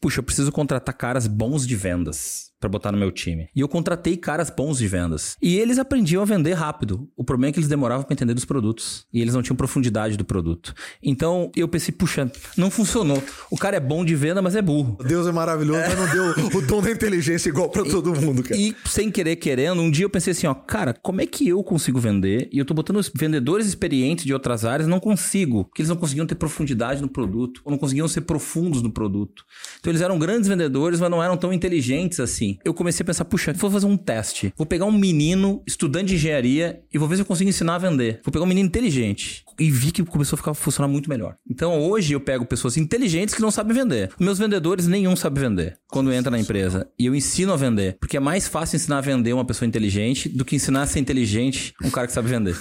puxa, eu preciso contratar caras bons de vendas para botar no meu time. E eu contratei caras bons de vendas. E eles aprendiam a vender rápido. O problema é que eles demoravam para entender dos produtos. E eles não tinham profundidade do produto. Então eu pensei, puxa, não funcionou. O cara é bom de venda, mas é burro. Deus é maravilhoso, mas não deu o dom da inteligência igual para todo mundo, cara. E sem querer querendo, um dia eu pensei assim, ó, cara, como é que eu consigo vender? E eu tô botando os vendedores experientes de outras áreas, não consigo, porque eles não conseguiam ter profundidade no produto, ou não conseguiam ser profundos no produto. Então eles eram grandes vendedores, mas não eram tão inteligentes assim. Eu comecei a pensar, puxa, vou fazer um teste. Vou pegar um menino, estudante de engenharia, e vou ver se eu consigo ensinar a vender. Vou pegar um menino inteligente. E vi que começou a ficar funcionar muito melhor. Então hoje eu pego pessoas inteligentes que não sabem vender. Meus vendedores, nenhum sabe vender quando entra na empresa. E eu ensino a vender. Porque é mais fácil ensinar a vender uma pessoa inteligente do que ensinar a ser inteligente um cara que sabe vender.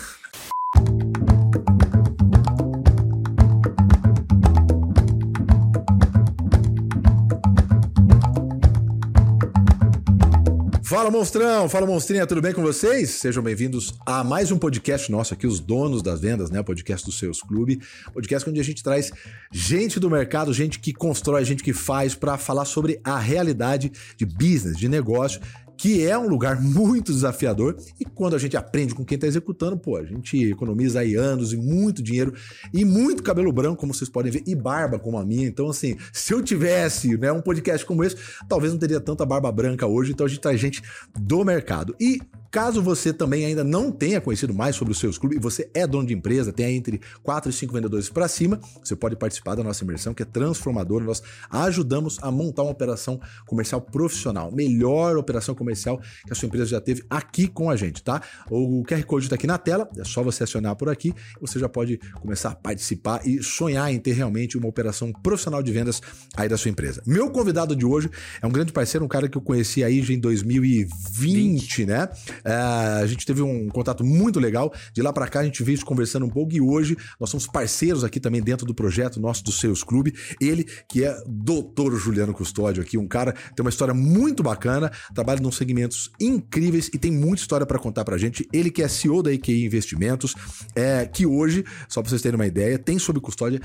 Fala monstrão, fala monstrinha, tudo bem com vocês? Sejam bem-vindos a mais um podcast nosso aqui, os donos das vendas, né? Podcast do Seus Clube, podcast onde a gente traz gente do mercado, gente que constrói, gente que faz para falar sobre a realidade de business, de negócio que é um lugar muito desafiador e quando a gente aprende com quem está executando, pô, a gente economiza aí anos e muito dinheiro e muito cabelo branco, como vocês podem ver, e barba como a minha. Então, assim, se eu tivesse né, um podcast como esse, talvez não teria tanta barba branca hoje. Então, a gente traz gente do mercado. E Caso você também ainda não tenha conhecido mais sobre os seus clubes e você é dono de empresa, tem entre 4 e 5 vendedores para cima, você pode participar da nossa imersão que é transformadora. Nós ajudamos a montar uma operação comercial profissional, melhor operação comercial que a sua empresa já teve aqui com a gente, tá? O QR Code está aqui na tela, é só você acionar por aqui, você já pode começar a participar e sonhar em ter realmente uma operação profissional de vendas aí da sua empresa. Meu convidado de hoje é um grande parceiro, um cara que eu conheci aí já em 2020, 20. né? É, a gente teve um contato muito legal. De lá para cá a gente veio conversando um pouco e hoje nós somos parceiros aqui também dentro do projeto nosso do Seus Clube. Ele que é doutor Juliano Custódio aqui, um cara tem uma história muito bacana, trabalha em segmentos incríveis e tem muita história para contar pra gente. Ele que é CEO da EQI Investimentos, é, que hoje, só para vocês terem uma ideia, tem sob custódia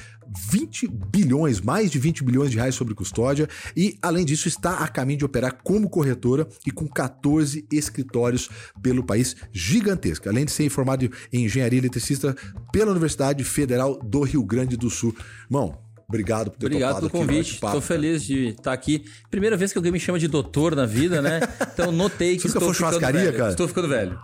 20 bilhões, mais de 20 bilhões de reais sobre custódia e além disso está a caminho de operar como corretora e com 14 escritórios pelo país gigantesca, além de ser formado em engenharia eletricista pela Universidade Federal do Rio Grande do Sul. Irmão, Obrigado por ter Obrigado pelo convite. Estou feliz de estar aqui. Primeira vez que alguém me chama de doutor na vida, né? Então notei que Você estou ficando velho. Cara? Estou ficando velho.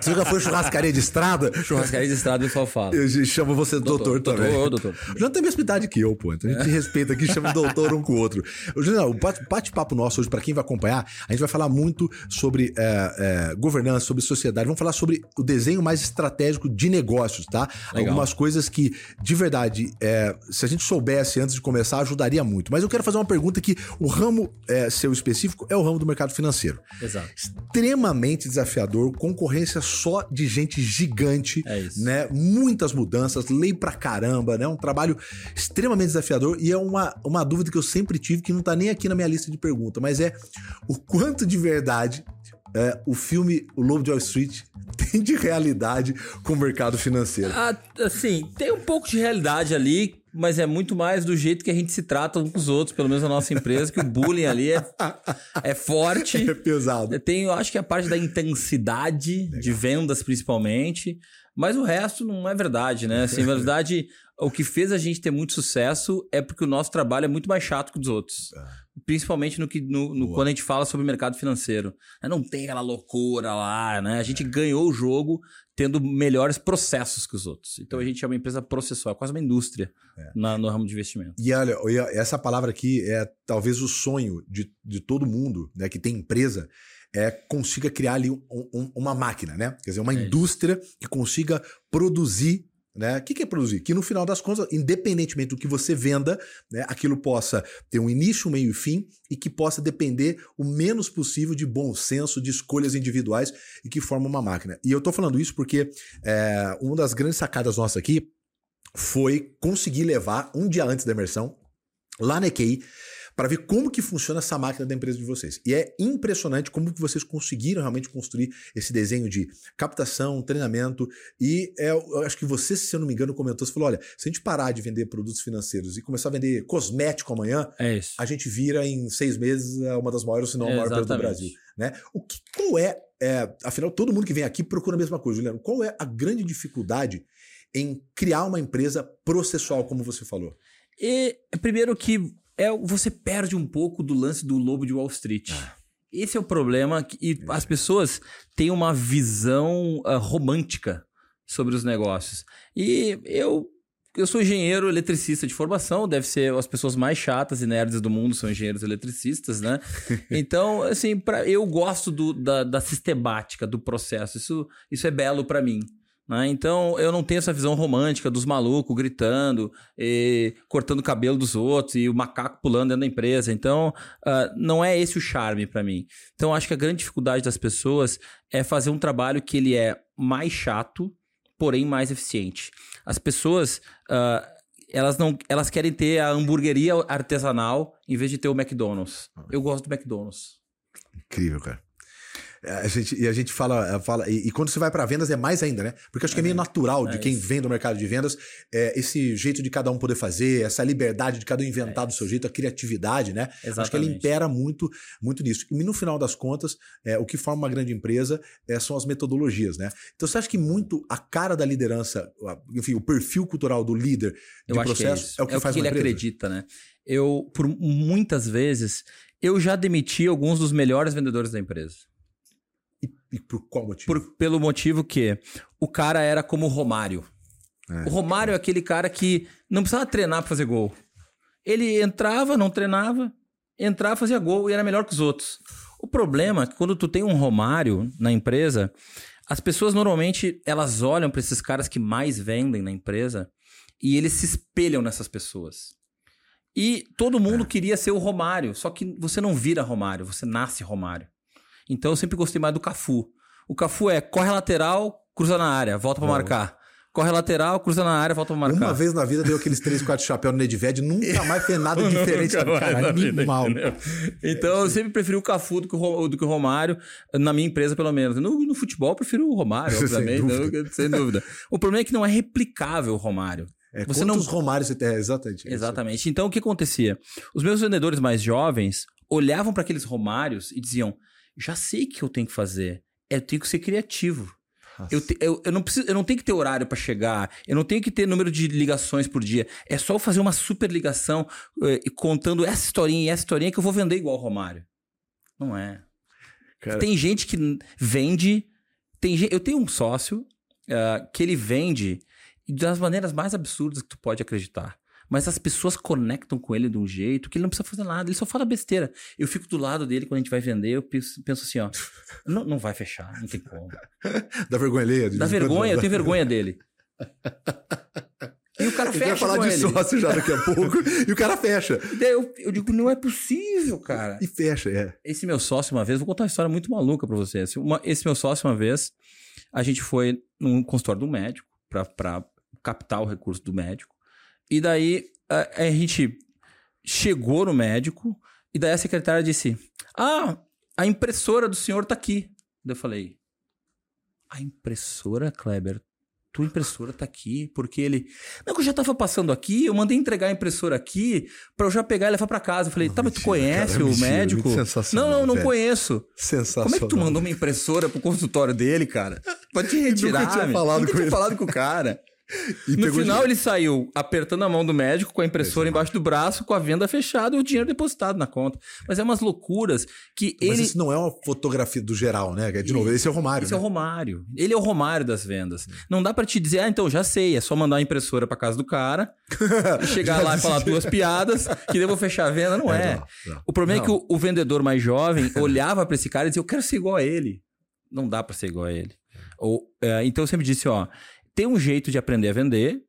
Você já foi churrascaria de estrada? Churrascaria de estrada, o pessoal fala. Eu chamo você doutor, doutor também. Doutor, doutor. O Juliano tem a mesma idade que eu, pô. Então a gente respeita aqui, chama de doutor um com o outro. Juliano, o bate-papo nosso hoje, para quem vai acompanhar, a gente vai falar muito sobre é, é, governança, sobre sociedade. Vamos falar sobre o desenho mais estratégico de negócios, tá? Legal. Algumas coisas que, de verdade, é, se a gente soubesse antes de começar, ajudaria muito. Mas eu quero fazer uma pergunta que o ramo é, seu específico é o ramo do mercado financeiro. Exato. Extremamente desafiador, concorrência só de gente gigante, é né? Muitas mudanças, lei pra caramba, né? Um trabalho extremamente desafiador e é uma, uma dúvida que eu sempre tive que não tá nem aqui na minha lista de perguntas, mas é o quanto de verdade é, o filme O Lobo de Wall Street tem de realidade com o mercado financeiro? Ah, assim, tem um pouco de realidade ali, mas é muito mais do jeito que a gente se trata uns com os outros, pelo menos na nossa empresa, que o bullying ali é, é forte. É pesado. Tem, eu acho que a parte da intensidade Legal. de vendas, principalmente, mas o resto não é verdade, né? Assim, na verdade, o que fez a gente ter muito sucesso é porque o nosso trabalho é muito mais chato que o dos outros. É principalmente no que no, no quando a gente fala sobre mercado financeiro. Né, não tem aquela loucura lá, né? A gente é. ganhou o jogo tendo melhores processos que os outros. Então a gente é uma empresa processual, é quase uma indústria é. na, no ramo de investimento. E olha, essa palavra aqui é talvez o sonho de, de todo mundo né, que tem empresa é consiga criar ali um, um, uma máquina, né? Quer dizer, uma é indústria que consiga produzir né? O que, é produzir? Que no final das contas, independentemente do que você venda, né, aquilo possa ter um início, um meio e fim e que possa depender o menos possível de bom senso, de escolhas individuais e que forma uma máquina. E eu estou falando isso porque é, uma das grandes sacadas nossas aqui foi conseguir levar um dia antes da imersão lá na EQI para ver como que funciona essa máquina da empresa de vocês. E é impressionante como que vocês conseguiram realmente construir esse desenho de captação, treinamento e é, eu acho que você, se eu não me engano, comentou, você falou, olha, se a gente parar de vender produtos financeiros e começar a vender cosmético amanhã, É a gente vira em seis meses é, uma das maiores, se não a maior empresa do. Brasil. Né? O que, qual é, é, afinal, todo mundo que vem aqui procura a mesma coisa, Juliano. Qual é a grande dificuldade em criar uma empresa processual, como você falou? E primeiro que é, você perde um pouco do lance do lobo de Wall Street. Esse é o problema e as pessoas têm uma visão ah, romântica sobre os negócios. E eu eu sou engenheiro eletricista de formação, deve ser as pessoas mais chatas e nerds do mundo são engenheiros eletricistas, né? Então, assim, pra, eu gosto do- da, da sistemática do processo. Isso, isso é belo pra mim. Né? Então, eu não tenho essa visão romântica dos malucos gritando, e cortando o cabelo dos outros e o macaco pulando dentro da empresa. Então, ah, não é esse o charme pra mim. Então, acho que a grande dificuldade das pessoas é fazer um trabalho que ele é mais chato, porém mais eficiente. As pessoas, ah, elas não, elas querem ter a hamburgueria artesanal em vez de ter o McDonald's. Eu gosto do McDonald's. Incrível, cara. É, A gente, e a gente fala, fala e, e quando você vai para vendas é mais ainda, né? Porque acho que é meio natural de É quem vem do mercado de vendas, é, esse jeito de cada um poder fazer, essa liberdade de cada um inventar É do seu jeito, a criatividade, né? Acho que ela Exatamente. impera muito, muito nisso. E no final das contas, é, o que forma uma grande empresa é, são as metodologias, né? Então você acha que muito a cara da liderança, enfim, o perfil cultural do líder de Eu acho processo que é, é o que faz ele empresa? acredita, né? Eu, por muitas vezes, eu já demiti alguns dos melhores vendedores da empresa. E, por qual motivo? Por- pelo motivo que o cara era como o Romário. É. O Romário é aquele cara que não precisava treinar pra fazer gol. Ele entrava, não treinava, entrava, fazia gol e era melhor que os outros. O problema é que quando tu tem um Romário na empresa, as pessoas normalmente elas olham pra esses caras que mais vendem na empresa e eles se espelham nessas pessoas. E todo mundo queria ser o Romário, só que você não vira Romário, você nasce Romário. Então eu sempre gostei mais do Cafu. O Cafu é corre a lateral, cruza na área, volta pra Não. marcar. Corre lateral, cruza na área, volta pra marcar. Uma vez na vida deu aqueles três, quatro chapéus no Nedved, nunca mais fez nada diferente. Cara, vida, animal. Então eu sempre preferi o Cafu do que o, do que o Romário, na minha empresa pelo menos. No, no futebol eu prefiro o Romário, Sem obviamente, dúvida. não- sem dúvida. O problema é que não é replicável o Romário. É, Você quantos não- Romários você tem? É, exatamente. isso. Exatamente. Então o que acontecia? Os meus vendedores mais jovens olhavam para aqueles Romários e diziam: já sei o que eu tenho que fazer. Eu tenho que ser criativo. Eu, te- eu, eu não preciso, eu não tenho que ter horário para chegar, eu não tenho que ter número de ligações por dia. É só eu fazer uma super ligação eh, e contando essa historinha e essa historinha que eu vou vender igual o Romário. Não é. Cara, Tem gente que vende. Tem eu tenho um sócio ah, que ele vende das maneiras mais absurdas que tu pode acreditar. Mas as pessoas conectam com ele de um jeito que ele não precisa fazer nada, ele só fala besteira. Eu fico do lado dele quando a gente vai vender, eu penso, penso assim, ó, não, não vai fechar, não tem como. Dá vergonha alheia? de Dá vergonha, eu tenho vergonha dele. E o cara fecha falar com de ele. sócio já daqui a pouco. e o cara fecha. Eu, eu digo, não é possível, cara. E fecha, é. Esse meu sócio, uma vez, vou contar uma história muito maluca pra vocês. Uma- esse meu sócio, uma vez, a gente foi num consultório do médico pra, pra captar o recurso do médico. E daí a, a gente chegou no médico e daí a secretária disse: Ah, a impressora do senhor tá aqui. Daí eu falei: A impressora, Kleber? Tua impressora tá aqui, porque ele. Não, que eu já tava passando aqui, eu mandei entregar a impressora aqui pra eu já pegar e levar pra casa. Eu falei, tá, mas tu conhece cara, o mentira, médico? muito sensacional, Não, não, não velho. conheço. Sensacional. Como é que tu mandou uma impressora pro consultório dele, cara? Pode te retirar. Nunca tinha falado Nunca com tinha falado com o cara. E no final, de- ele saiu apertando a mão do médico com a impressora embaixo do braço, com a venda fechada e o dinheiro depositado na conta. Mas é umas loucuras que Mas ele. isso não é uma fotografia do geral, né? De novo, esse é o Romário. Esse né? é o Romário. Ele é o Romário das vendas. Não dá pra te dizer, ah, então já sei, é só mandar a impressora pra casa do cara, chegar lá e falar duas piadas, que eu vou fechar a venda. Não é. não, não. O problema é Não. que o, o vendedor mais jovem olhava pra esse cara e dizia, eu quero ser igual a ele. Não dá pra ser igual a ele. Ou, é, então eu sempre disse, ó, tem um jeito de aprender a vender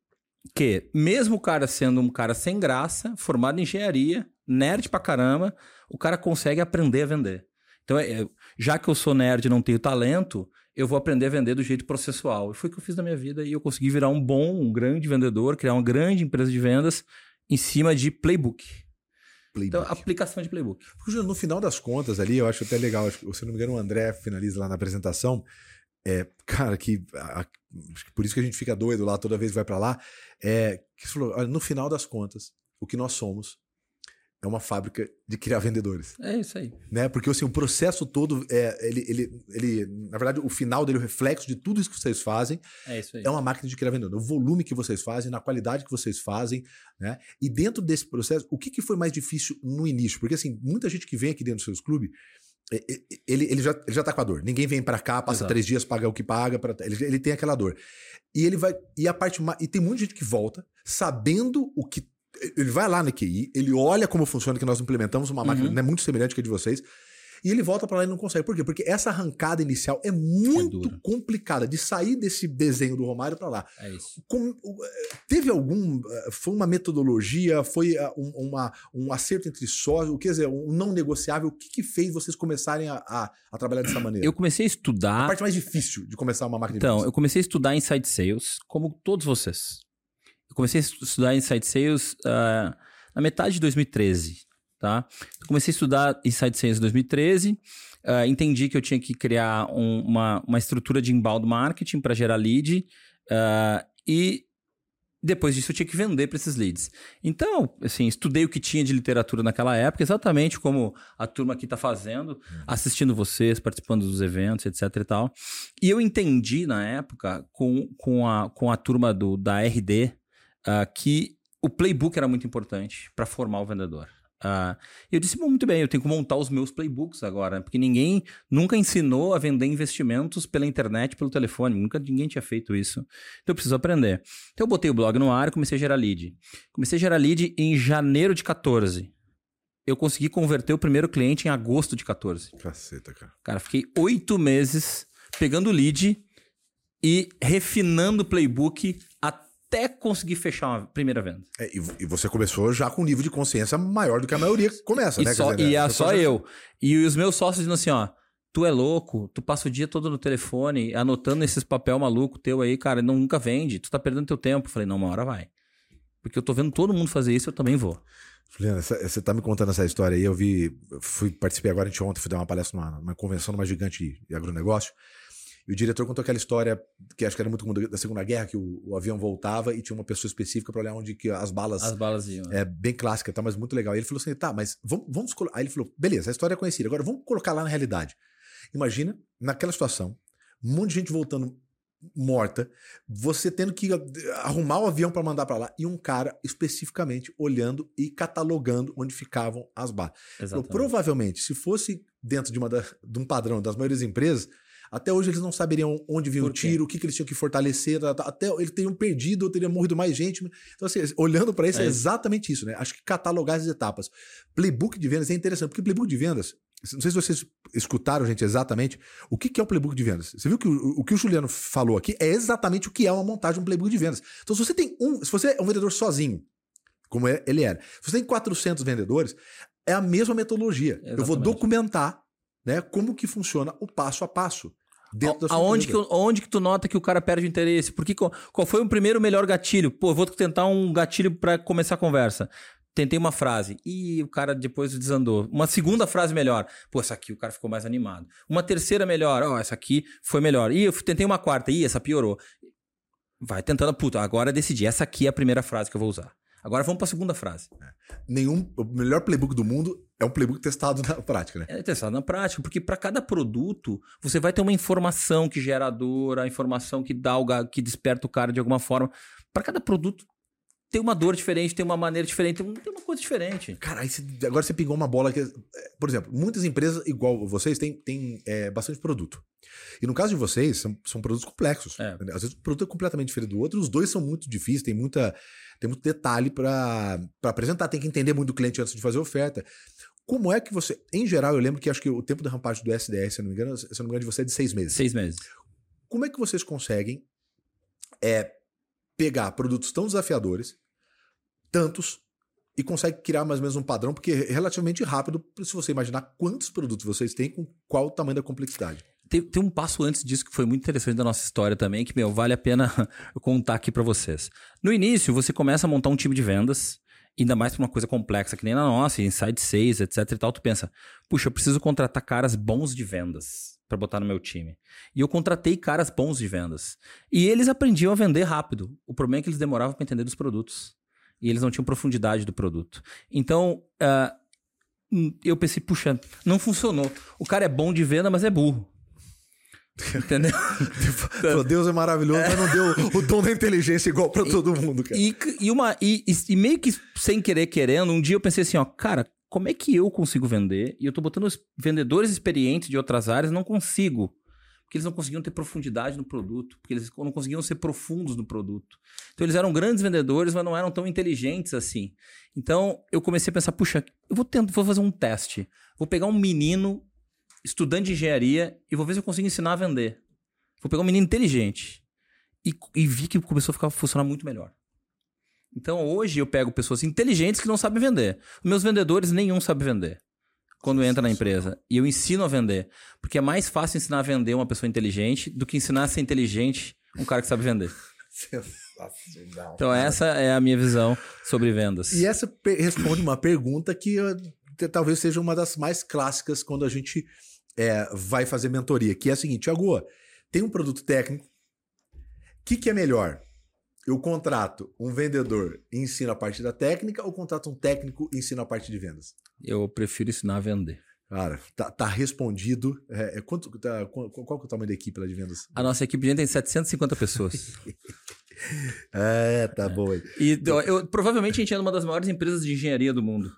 que, mesmo o cara sendo um cara sem graça, formado em engenharia, nerd pra caramba, o cara consegue aprender a vender. Então, é, é, já que eu sou nerd e não tenho talento, eu vou aprender a vender do jeito processual. E foi o que eu fiz na minha vida e eu consegui virar um bom, um grande vendedor, criar uma grande empresa de vendas em cima de playbook. playbook? Então, aplicação de playbook. No final das contas ali, eu acho até legal, se não me engano, o André finaliza lá na apresentação. É, cara, que, a- por isso que a gente fica doido lá toda vez que vai pra lá. É, que você falou, olha, no final das contas, o que nós somos é uma fábrica de criar vendedores. É isso aí. né? Porque assim, o processo todo, é, ele, ele, ele, na verdade, o final dele, o reflexo de tudo isso que vocês fazem, É isso aí. é uma máquina de criar vendedor. O volume que vocês fazem, na qualidade que vocês fazem, né? E dentro desse processo, o que, que foi mais difícil no início? Porque assim, muita gente que vem aqui dentro dos seus clubes, ele, ele, já, ele já tá com a dor. Ninguém vem pra cá, passa Exato. três dias, paga o que paga, pra, ele, ele tem aquela dor. E ele vai. E a parte E tem muita gente que volta sabendo o que. Ele vai lá na QI, ele olha como funciona, que nós implementamos uma máquina Uhum. né, muito semelhante que a de vocês. E ele volta pra lá e não consegue. Por quê? Porque essa arrancada inicial é muito dura. complicada de sair desse desenho do Romário pra lá. É isso. O- eh, teve algum. eh, Foi uma metodologia? Foi eh, um, uma- um acerto entre sócios? Quer dizer, um não negociável? O que, que fez vocês começarem a, a- a trabalhar dessa maneira? Eu comecei a A estudar. parte mais difícil de começar uma máquina de Então, vendas. eu comecei a estudar Inside Sales, como todos vocês. Eu comecei a estu- estudar Inside Sales ah, na metade de 2013, tá? Eu comecei a estudar Inside Sales em 2013, ah, entendi que eu tinha que criar um- uma, uma estrutura de inbound marketing para gerar lead, ah, e depois disso eu tinha que vender para esses leads. Então, assim, estudei o que tinha de literatura naquela época, exatamente como a turma aqui está fazendo, assistindo vocês, participando dos eventos, etc e tal. E eu entendi na época, com, com, a, com a turma do, da RD, ah, que o playbook era muito importante para formar o vendedor. Ah, eu disse, "Bom, muito bem, eu tenho que montar os meus playbooks agora, porque ninguém nunca ensinou a vender investimentos pela internet, pelo telefone, nunca ninguém tinha feito isso. Então eu preciso aprender. Então eu botei o blog no ar e comecei a gerar lead. Comecei a gerar lead em janeiro de 14. Eu consegui converter o primeiro cliente em agosto de 14. Caceta, cara. Cara, fiquei oito meses pegando lead e refinando o playbook até conseguir fechar uma primeira venda. É, e, e você começou já com um nível de consciência maior do que a maioria começa, E, né? só, dizer, e é só coisa- eu. E os meus sócios dizendo assim, ó. Tu é louco, tu passa o dia todo no telefone, anotando esses papel maluco teu aí, cara, não, nunca vende, tu tá perdendo teu tempo. Eu falei, não, uma hora vai. Porque eu tô vendo todo mundo fazer isso, eu também vou. Juliana, você tá me contando essa história aí, eu vi, fui, participei agora de ontem, fui dar uma palestra numa, numa convenção numa gigante de agronegócio, e o diretor contou aquela história, que acho que era muito comum da Segunda Guerra, que o, o avião voltava e tinha uma pessoa específica para olhar onde que as balas... As balas iam. É bem clássica, tá? Mas muito legal. Aí ele falou assim: tá, mas vamos, vamos colocar. Aí ele falou: beleza, a história é conhecida. Agora vamos colocar lá na realidade. Imagina, naquela situação, um monte de gente voltando morta, você tendo que arrumar o avião para mandar para lá e um cara especificamente olhando e catalogando onde ficavam as balas. Falou, Exatamente. provavelmente, se fosse dentro de, uma da- de um padrão das maiores empresas, até hoje eles não saberiam onde vinha o tiro, o que, que eles tinham que fortalecer, tá, tá, até eles teriam perdido ou teriam morrido mais gente. Então, assim, olhando para isso, é, É exatamente isso, né? Acho que catalogar as etapas. Playbook de vendas é interessante, porque playbook de vendas, não sei se vocês escutaram, gente, exatamente o que que é o playbook de vendas. Você viu que o, o que o Juliano falou aqui é exatamente o que é uma montagem de um playbook de vendas. Então, se você tem um, se você é um vendedor sozinho, como é- ele era, se você tem 400 vendedores, é a mesma metodologia. Eu vou Exatamente. documentar né, como que funciona o passo a passo. Dentro da sua Aonde que, empresa. onde que tu nota que o cara perde o interesse? Porque qual, qual foi o primeiro melhor gatilho? Pô, eu vou tentar um gatilho pra começar a conversa. Tentei uma frase e o cara depois desandou. Uma segunda frase melhor. Pô, essa aqui o cara ficou mais animado. Uma terceira melhor. Ó, essa aqui foi melhor. E eu tentei uma quarta. Ih, essa piorou. Vai tentando, puta, agora decidi. Essa aqui é a primeira frase que eu vou usar. Agora vamos pra segunda frase. Nenhum, o melhor playbook do mundo é um playbook testado na prática, né? É testado na prática, porque para cada produto você vai ter uma informação que gera a dor, a informação que dá o que desperta o cara de alguma forma. Para cada produto tem uma dor diferente, tem uma maneira diferente, tem um- tem uma coisa diferente. Cara, agora você pingou uma bola que. é, Por exemplo, muitas empresas, igual vocês, têm, têm é, bastante produto. E no caso de vocês, são, são produtos complexos. É. Às vezes o produto é completamente diferente do outro, os dois são muito difíceis, tem, muita, tem muito detalhe para apresentar, tem que entender muito do cliente antes de fazer a oferta. Como é que você. Em geral, eu lembro que acho que o tempo da rampagem do SDS, se eu não me engano, se eu não me engano, de você é de seis meses. Seis meses. Como é que vocês conseguem é, pegar produtos tão desafiadores, tantos, e consegue criar mais ou menos um padrão, porque é relativamente rápido, se você imaginar quantos produtos vocês têm, com qual o tamanho da complexidade. Tem, tem um passo antes disso que foi muito interessante da nossa história também, que, meu, vale a pena contar aqui para vocês. No início, você começa a montar um time de vendas Ainda mais pra uma coisa complexa que nem na nossa, Inside 6, etc e tal, tu pensa, puxa, eu preciso contratar caras bons de vendas para botar no meu time. E eu contratei caras bons de vendas. E eles aprendiam a vender rápido. O problema é que eles demoravam para entender dos produtos. E eles não tinham profundidade do produto. Então, uh, eu pensei, puxa, não funcionou. O cara é bom de venda, mas é burro. Entendeu? Falou, Deus é maravilhoso, mas não deu o dom da inteligência igual para todo mundo, cara. E, e, uma, e, e, meio que sem querer querendo, um dia eu pensei assim, ó, cara, como é que eu consigo vender? E eu tô botando vendedores experientes de outras áreas, não consigo. Porque eles não conseguiam ter profundidade no produto, porque eles não conseguiam ser profundos no produto. Então eles eram grandes vendedores, mas não eram tão inteligentes assim. Então eu comecei a pensar, puxa, eu vou, tentar, vou fazer um teste. Vou pegar um menino estudante de engenharia e vou ver se eu consigo ensinar a vender. Vou pegar um menino inteligente. E, e vi que começou a ficar, funcionar muito melhor. Então hoje eu pego pessoas inteligentes que não sabem vender. Meus vendedores, nenhum sabe vender. Quando entra na empresa. E eu ensino a vender. Porque é mais fácil ensinar a vender uma pessoa inteligente do que ensinar a ser inteligente um cara que sabe vender. Sensacional. Então, essa é a minha visão sobre vendas. E essa responde uma pergunta que uh, talvez seja uma das mais clássicas quando a gente é, vai fazer mentoria, que é a seguinte, Tiago, tem um produto técnico, o que, que é melhor? Eu contrato um vendedor e ensino a parte da técnica ou contrato um técnico e ensino a parte de vendas? Eu prefiro ensinar a vender. Cara, tá, tá respondido. É, é quanto, tá, qual, qual é o tamanho da equipe lá de vendas? A nossa equipe de vendas tem 750 pessoas. é, tá bom. E eu, provavelmente a gente é uma das maiores empresas de engenharia do mundo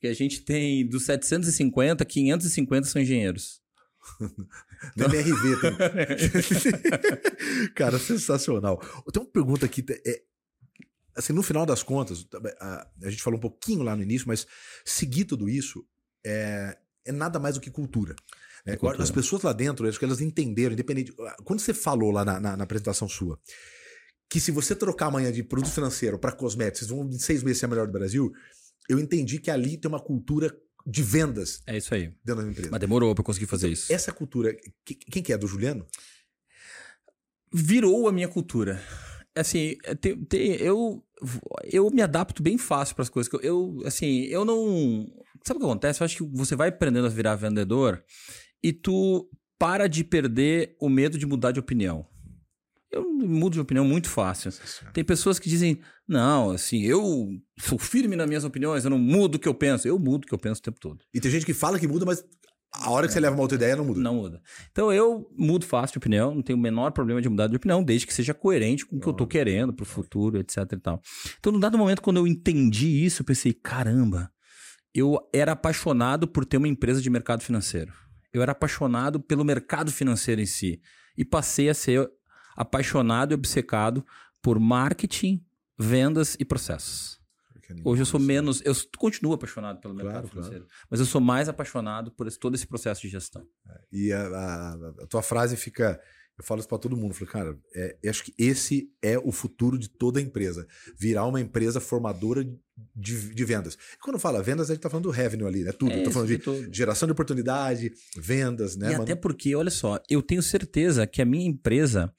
que a gente tem dos 750, 550 são engenheiros. Da MRV também. Cara, sensacional. Tem uma pergunta aqui. É, assim, no final das contas, a, a, gente falou um pouquinho lá no início, mas seguir tudo isso é, é nada mais do que cultura. Né? É cultura. As pessoas lá dentro, acho que elas entenderam, independente. Quando você falou lá na, na, na apresentação sua, que se você trocar amanhã de produto financeiro para cosméticos, vocês vão em seis meses ser a melhor do Brasil eu entendi que ali tem uma cultura de vendas. É isso aí. Dentro da empresa. Mas demorou para conseguir fazer isso. Essa cultura, quem que é? Do Juliano? Virou a minha cultura. Assim, tem, eu, eu me adapto bem fácil para as coisas. Eu, assim, eu não. Sabe o que acontece? Eu acho que você vai aprendendo a virar vendedor e tu para de perder o medo de mudar de opinião. Eu mudo de opinião muito fácil. Tem pessoas que dizem, não, assim, eu sou firme nas minhas opiniões, eu não mudo o que eu penso. Eu mudo o que eu penso o tempo todo. E tem gente que fala que muda, mas a hora que você leva uma outra ideia, não muda. Não muda. Então eu mudo fácil de opinião, não tenho o menor problema de mudar de opinião, desde que seja coerente com o que eu tô querendo pro futuro, etc e tal. Então, no dado momento, quando eu entendi isso, eu pensei, caramba, eu era apaixonado por ter uma empresa de mercado financeiro. Eu era apaixonado pelo mercado financeiro em si. E passei a ser apaixonado e obcecado por marketing, vendas e processos. Hoje eu sou menos. Eu continuo apaixonado pelo mercado claro, financeiro, claro. mas eu sou mais apaixonado por esse, todo esse processo de gestão. É, e a, a, a tua frase fica. Eu falo isso para todo mundo. Falei, cara, é, eu acho que esse é o futuro de toda empresa. Virar uma empresa formadora de, de vendas. E quando fala vendas, a gente está falando do revenue ali, né? Tudo. É, falando de geração de oportunidade, vendas, né? E até porque, olha só, eu tenho certeza que a minha empresa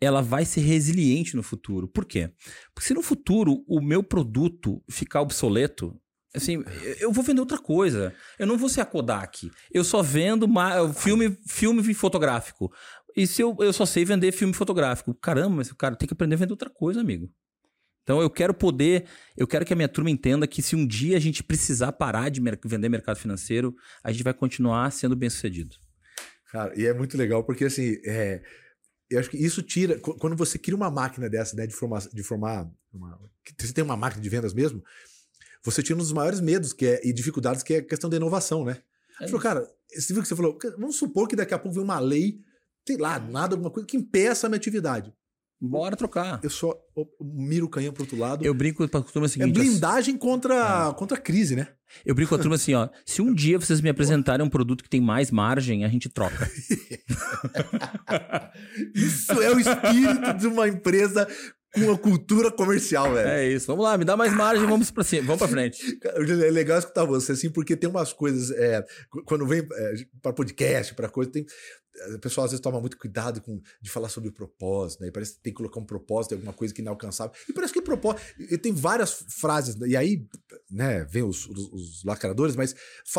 ela vai ser resiliente no futuro. Por quê? Porque se no futuro o meu produto ficar obsoleto, assim, eu vou vender outra coisa. Eu não vou ser a Kodak. Eu só vendo filme, filme fotográfico. E se eu, eu só sei vender filme fotográfico? Caramba, mas o cara tem que aprender a vender outra coisa, amigo. Então eu quero poder, eu quero que a minha turma entenda que se um dia a gente precisar parar de mer vender mercado financeiro, a gente vai continuar sendo bem sucedido. Cara, e é muito legal porque assim, é, eu acho que isso tira. Quando você cria uma máquina dessa, né, de formar. De formar uma, você tem uma máquina de vendas mesmo, você tira um dos maiores medos que é, e dificuldades, que é a questão da inovação, né? É falou, cara, você viu que você falou, vamos supor que daqui a pouco vem uma lei, sei lá, nada, alguma coisa que impeça a minha atividade. Bora trocar. Eu só miro o canhão pro outro lado. Eu brinco com a turma é seguinte. É blindagem contra, é. contra a crise, né? Eu brinco com a turma assim, ó. Se um dia vocês me apresentarem um produto que tem mais margem, a gente troca. Isso é o espírito de uma empresa com a cultura comercial, velho. É isso. Vamos lá, me dá mais margem, vamos pra cima, vamos pra frente. É legal escutar você, assim, porque tem umas coisas. É, quando vem é, para podcast, para coisa, tem. O pessoal às vezes toma muito cuidado com, de falar sobre o propósito, né? E parece que tem que colocar um propósito, alguma coisa que é inalcançável. E parece que o propósito. E tem várias frases, e aí, né, vem os, os, os lacradores, mas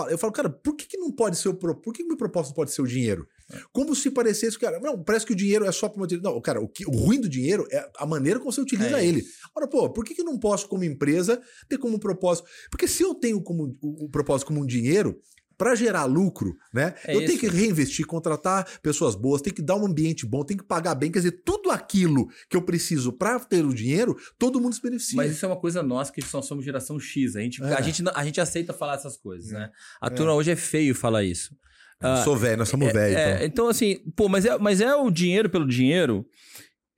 eu falo, cara, por que, que não pode ser o. Por que, que o meu propósito pode ser o dinheiro? Como se parecesse, cara, não, parece que o dinheiro é só para manter. Não, cara, o, que, o ruim do dinheiro é a maneira como você utiliza é ele. Ora, pô, por que, que eu não posso, como empresa, ter como propósito? Porque se eu tenho como o, o propósito como um dinheiro, para gerar lucro, né? É eu isso. tenho que reinvestir, contratar pessoas boas, tem que dar um ambiente bom, tem que pagar bem, quer dizer, tudo aquilo que eu preciso para ter o dinheiro, todo mundo se beneficia. Mas isso é uma coisa nossa que nós somos geração X, a gente, é. a gente, a gente aceita falar essas coisas, é. né? A é. turma hoje é feio falar isso. Ah, Sou velho, nós somos é, velhos. É, então. então, assim, pô, mas é, mas é o dinheiro pelo dinheiro.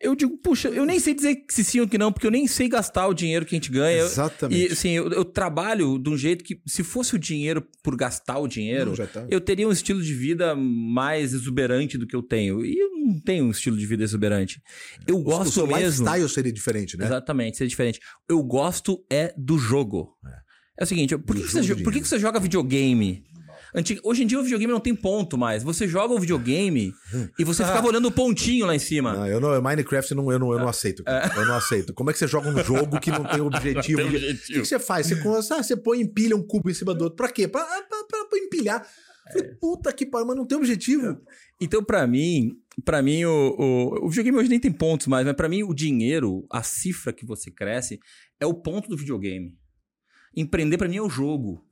Eu digo, puxa, eu nem sei dizer se sim ou que não, porque eu nem sei gastar o dinheiro que a gente ganha. Exatamente. E assim, eu, eu trabalho de um jeito que, se fosse o dinheiro por gastar o dinheiro, não, tá. eu teria um estilo de vida mais exuberante do que eu tenho. E eu não tenho um estilo de vida exuberante. Eu o, gosto o seu mesmo. lifestyle seria diferente, né? Exatamente, seria diferente. Eu gosto é do jogo. É, é o seguinte, por, que, que, você, por que, que você joga videogame? Antig... Hoje em dia o videogame não tem ponto mais. Você joga o videogame e você ficava olhando o pontinho lá em cima. Não, eu não, Minecraft não, eu não, eu não aceito. É. Eu não aceito. Como é que você joga um jogo que não tem objetivo? Não tem objetivo. O que, você faz? Você, ah, você põe empilha um cubo em cima do outro. Pra quê? Pra, pra, pra, pra empilhar. Falei, puta que pariu, mas não tem objetivo. Então, para mim, para mim o, o, o videogame hoje nem tem pontos mais, mas para mim o dinheiro, a cifra que você cresce, é o ponto do videogame. Empreender para mim é o jogo.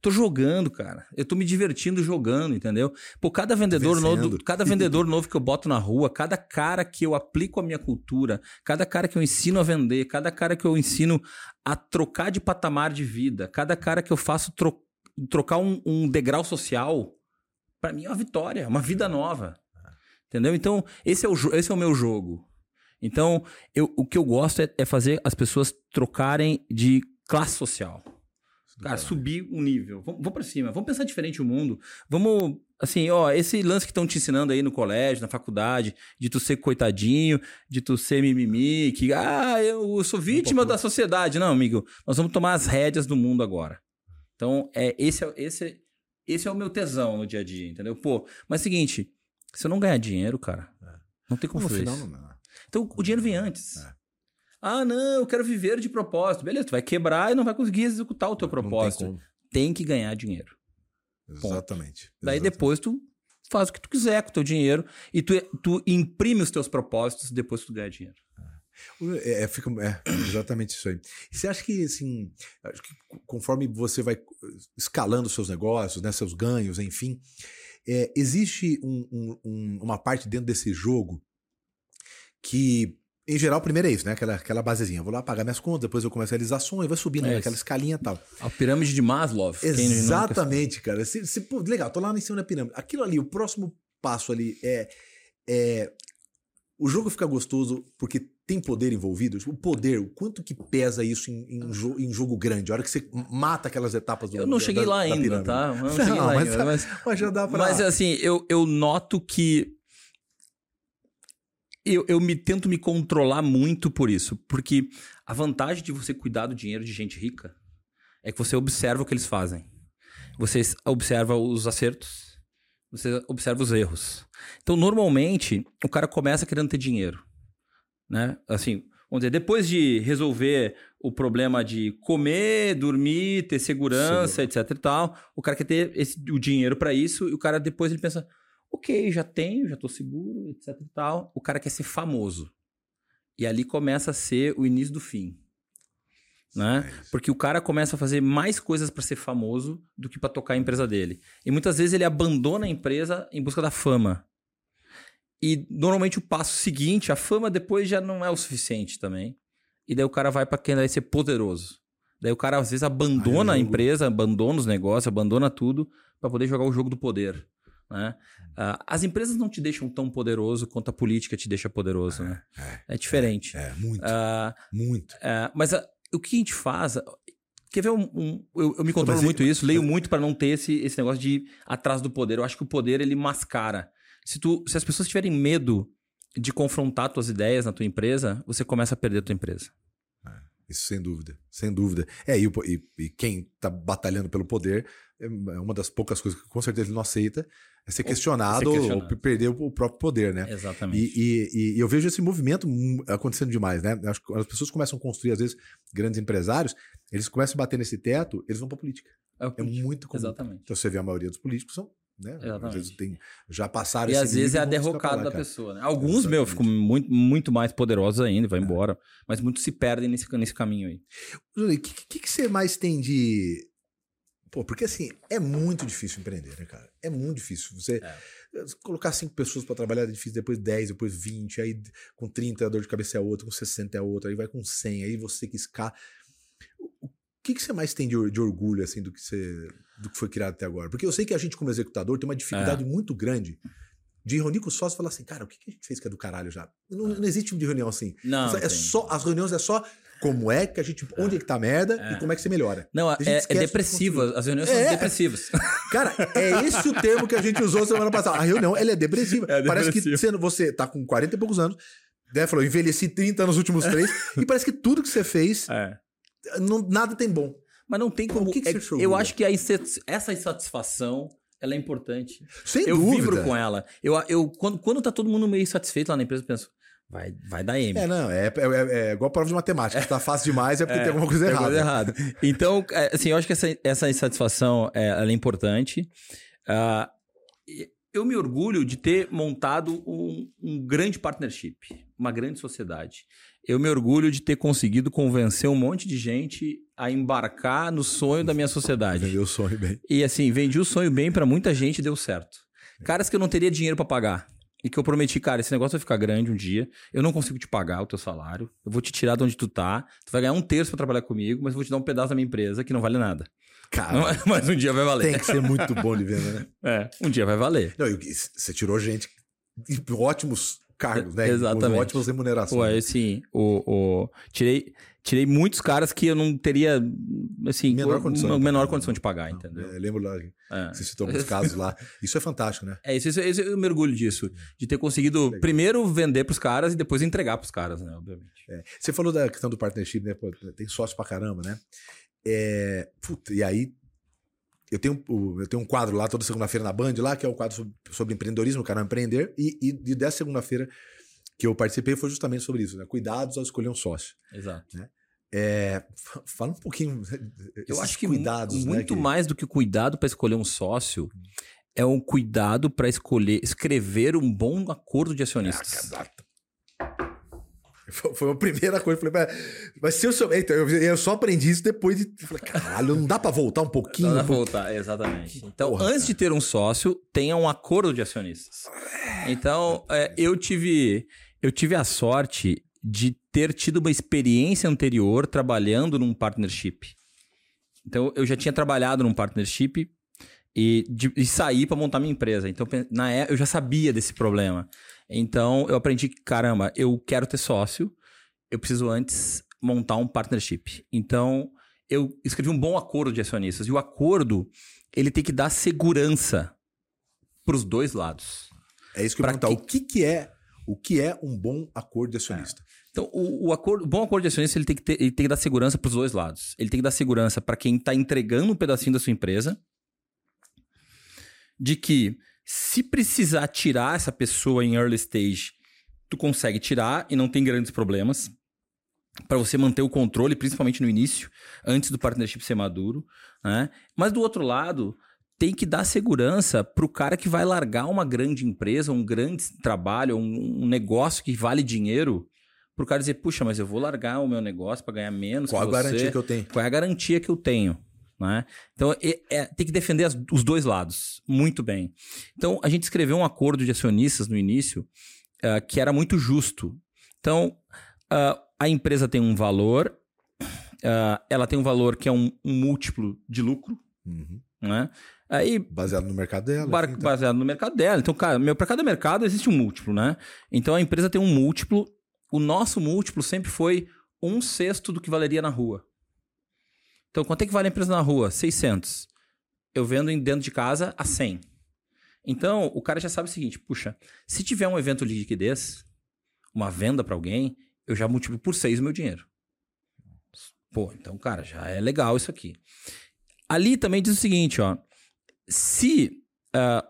Tô jogando, cara. Eu tô me divertindo jogando, entendeu? Pô, cada vendedor novo, cada vendedor novo que eu boto na rua, cada cara que eu aplico a minha cultura, cada cara que eu ensino a vender, cada cara que eu ensino a trocar de patamar de vida, cada cara que eu faço tro trocar um, um degrau social, para mim é uma vitória, uma vida nova. Entendeu? Então, esse é o, esse é o meu jogo. Então, eu, o que eu gosto é, é fazer as pessoas trocarem de classe social. Cara, subir um nível. Vamos, vamos para cima. Vamos pensar diferente o mundo. Vamos, assim, ó, esse lance que estão te ensinando aí no colégio, na faculdade, de tu ser coitadinho, de tu ser mimimi, que, ah, eu sou vítima um da sociedade. Não, amigo, nós vamos tomar as rédeas do mundo agora. Então, é, esse, é, esse, esse é o meu tesão no dia a dia, entendeu? Pô, mas é seguinte, se eu não ganhar dinheiro, cara, é. não tem como fazer isso. Não, Então, o dinheiro vem antes. É. Ah, não, eu quero viver de propósito. Beleza, tu vai quebrar e não vai conseguir executar o teu propósito. Tem, tem, que ganhar dinheiro. Exatamente. Daí Exatamente. depois tu faz o que tu quiser com o teu dinheiro e tu, tu imprime os teus propósitos depois tu ganha dinheiro. É, é, fica, é, exatamente isso aí. Você acha que, assim, acho que conforme você vai escalando seus negócios, né, seus ganhos, enfim, é, existe um, um, uma parte dentro desse jogo que em geral, primeiro é isso, né? Aquela, aquela basezinha. Eu vou lá pagar minhas contas, depois eu começo a realizar sonho, vai subindo é aquela escalinha e tal. A pirâmide de Maslow. Exatamente, cara. Se, se, pô, legal, tô lá em cima da pirâmide. Aquilo ali, o próximo passo ali é, é. O jogo fica gostoso porque tem poder envolvido. O poder, o quanto que pesa isso em, em, jo, em jogo grande? A hora que você mata aquelas etapas do Eu não cheguei da, lá da ainda, tá? Eu não, não cheguei lá mas, ainda. Mas, mas, já dá pra. Mas assim, eu, eu noto que eu, eu me tento me controlar muito por isso. Porque a vantagem de você cuidar do dinheiro de gente rica é que você observa o que eles fazem. Você observa os acertos, você observa os erros. Então, normalmente, o cara começa querendo ter dinheiro. Né? Assim, vamos dizer, depois de resolver o problema de comer, dormir, ter segurança, Sim. etc e tal, o cara quer ter esse, o dinheiro para isso e o cara depois ele pensa, Ok, já tenho, já estou seguro, etc e tal. O cara quer ser famoso. E ali começa a ser o início do fim. Né? Porque o cara começa a fazer mais coisas para ser famoso do que para tocar a empresa dele. E muitas vezes ele abandona a empresa em busca da fama. E normalmente o passo seguinte, a fama depois já não é o suficiente também. E daí o cara vai para quem vai ser poderoso. Daí o cara às vezes abandona a empresa, abandona os negócios, abandona tudo para poder jogar o jogo do poder. Né? Uh, as empresas não te deixam tão poderoso quanto a política te deixa poderoso. É, né? é, é diferente. É, é muito. Uh, muito. Uh, mas o que a gente faz. Quer ver um. um eu, eu, me controlo mas, muito isso, leio muito para não ter esse, esse negócio de atrás do poder. Eu acho que o poder ele mascara. Se, tu, se as pessoas tiverem medo de confrontar tuas ideias na tua empresa, você começa a perder a tua empresa. Isso sem dúvida, sem dúvida. É, e, e- e quem tá batalhando pelo poder, é uma das poucas coisas que com certeza ele não aceita, é ser questionado, ser questionado. ou perder o próprio poder, né? Exatamente. E, e- eu vejo esse movimento acontecendo demais, né? Acho que quando as pessoas começam a construir, às vezes, grandes empresários, eles começam a bater nesse teto, eles vão pra política. É É muito comum. Exatamente. Então você vê a maioria dos políticos são, né? Exatamente. Às vezes tem, já passaram E às vezes é a derrocada lá, da cara. pessoa, né? Alguns, meu, ficam muito, muito mais poderosos ainda, vai embora. Mas muitos se perdem nesse, nesse caminho aí. Júlio, o que, que, que você mais tem de. Pô, porque assim, é muito difícil empreender, né, cara? É muito difícil. Você colocar cinco pessoas pra trabalhar é difícil, depois 10, depois 20, aí com 30 a dor de cabeça é outra, com 60 é outra, aí vai com 100, aí você que escar. O o que, que você mais tem de, de orgulho, assim, do que, você, do que foi criado até agora? Porque eu sei que a gente, como executador, tem uma dificuldade muito grande de reunir com o sócio e falar assim, cara, o que, que a gente fez que é do caralho já? Não, não existe tipo de reunião assim. Não, é tem. só, as reuniões é só como é que a gente. Onde é que tá a merda e como é que você melhora. Não, A gente é, é esquece de depressiva. construir. As reuniões É. são depressivas. Cara, é esse o termo que a gente usou semana passada. A reunião, ela é depressiva. É Parece que depressiva. você, você tá com 40 e poucos anos, né? Falou, envelheci 30 nos últimos três, e parece que tudo que você fez, É. não- nada tem bom. Mas não tem como. O que que é- você eu acho que a essa insatisfação ela é importante. Sem eu dúvida. vibro com ela. Eu, eu, quando, quando tá todo mundo meio satisfeito lá na empresa, eu penso, vai, vai dar M. É, não, é, é, é igual prova de matemática. Se tá fácil demais é porque tem alguma coisa Tem errada. coisa errada. Então, é, assim, eu acho que essa, essa insatisfação é, ela é importante. E eu me orgulho de ter montado um, um grande partnership, uma grande sociedade. Eu me orgulho de ter conseguido convencer um monte de gente a embarcar no sonho da minha sociedade. Vendeu o sonho bem. E assim, vendi o sonho bem pra muita gente e deu certo. Caras que eu não teria dinheiro pra pagar. E que eu prometi, cara, esse negócio vai ficar grande um dia. Eu não consigo te pagar o teu salário. Eu vou te tirar de onde tu tá. Tu vai ganhar um terço pra trabalhar comigo, mas eu vou te dar um pedaço da minha empresa que não vale nada. Cara, Mas um dia vai valer. tem que ser muito bom de venda, né? É, um dia vai valer. Não, você tirou gente ótimos cargos, né? Exatamente. Com ótimas remunerações. Pô, assim, o, o- tirei, tirei muitos caras que eu não teria, assim, Menor o- condição de menor pagar, condição né? de pagar, Não, entendeu? é, lembro lá, É. você citou alguns casos lá. Isso é fantástico, né? É, isso, isso, isso eu me orgulho disso. De ter conseguido primeiro vender pros caras e depois entregar pros caras, né? Obviamente. É. Você falou da questão do partnership, né? Pô, tem sócio pra caramba, né? É, puta, e aí, eu tenho, eu tenho um quadro lá toda segunda-feira na Band, lá, que é o quadro sobre, sobre empreendedorismo, o canal Empreender. E, e, e dessa segunda-feira que eu participei foi justamente sobre isso, né? Cuidados ao escolher um sócio. Exato. É, fa- fala um pouquinho. Eu acho que cuidados, né, muito que- mais do que o cuidado para escolher um sócio é um cuidado para escolher, escrever um bom acordo de acionistas. Exato. Foi a primeira coisa. Falei, mas, se eu sou. Então, eu, eu só aprendi isso depois de. Falei, caralho, não dá pra voltar um pouquinho? Não dá pra voltar, exatamente. Então, Porra, antes de ter um sócio, tenha um acordo de acionistas. Então, é, eu tive eu tive a sorte de ter tido uma experiência anterior trabalhando num partnership. Então, eu já tinha trabalhado num partnership e, de, e saí para montar minha empresa. Então, na é, eu já sabia desse problema. Então, eu aprendi que, caramba, eu quero ter sócio, eu preciso antes montar um partnership. Então, eu escrevi um bom acordo de acionistas. E o acordo, ele tem que dar segurança para os dois lados. É isso que eu ia perguntar. que- O que, que é o que é um bom acordo de acionista? Então, o, o acordo, o bom acordo de acionista ele tem que, ter, ele tem que dar segurança para os dois lados. Ele tem que dar segurança para quem está entregando um pedacinho da sua empresa, de que se precisar tirar essa pessoa em early stage, tu consegue tirar e não tem grandes problemas. Para você manter o controle, principalmente no início, antes do partnership ser maduro. Né? Mas do outro lado, tem que dar segurança para o cara que vai largar uma grande empresa, um grande trabalho, um, um negócio que vale dinheiro, para o cara dizer, puxa, mas eu vou largar o meu negócio para ganhar menos. Qual a você. garantia que eu tenho? Qual é a garantia que eu tenho? Né? Então, é- é- tem que defender as- os dois lados muito bem. Então, a gente escreveu um acordo de acionistas no início ah, que era muito justo. Então, ah, a empresa tem um valor, ah, ela tem um valor que é um, um múltiplo de lucro, Uhum. né? Aí, Baseado no mercado dela. bar- tá. baseado no mercado dela. Então, cara, meu, para cada mercado existe um múltiplo, né? Então, a empresa tem um múltiplo. O nosso múltiplo sempre foi um sexto do que valeria na rua. Então, quanto é que vale a empresa na rua? 600. Eu vendo dentro de casa a 100. Então, o cara já sabe o seguinte, puxa, se tiver um evento de liquidez, uma venda para alguém, eu já multiplico por seis o meu dinheiro. Pô, então, cara, já é legal isso aqui. Ali também diz o seguinte, ó. Se, uh,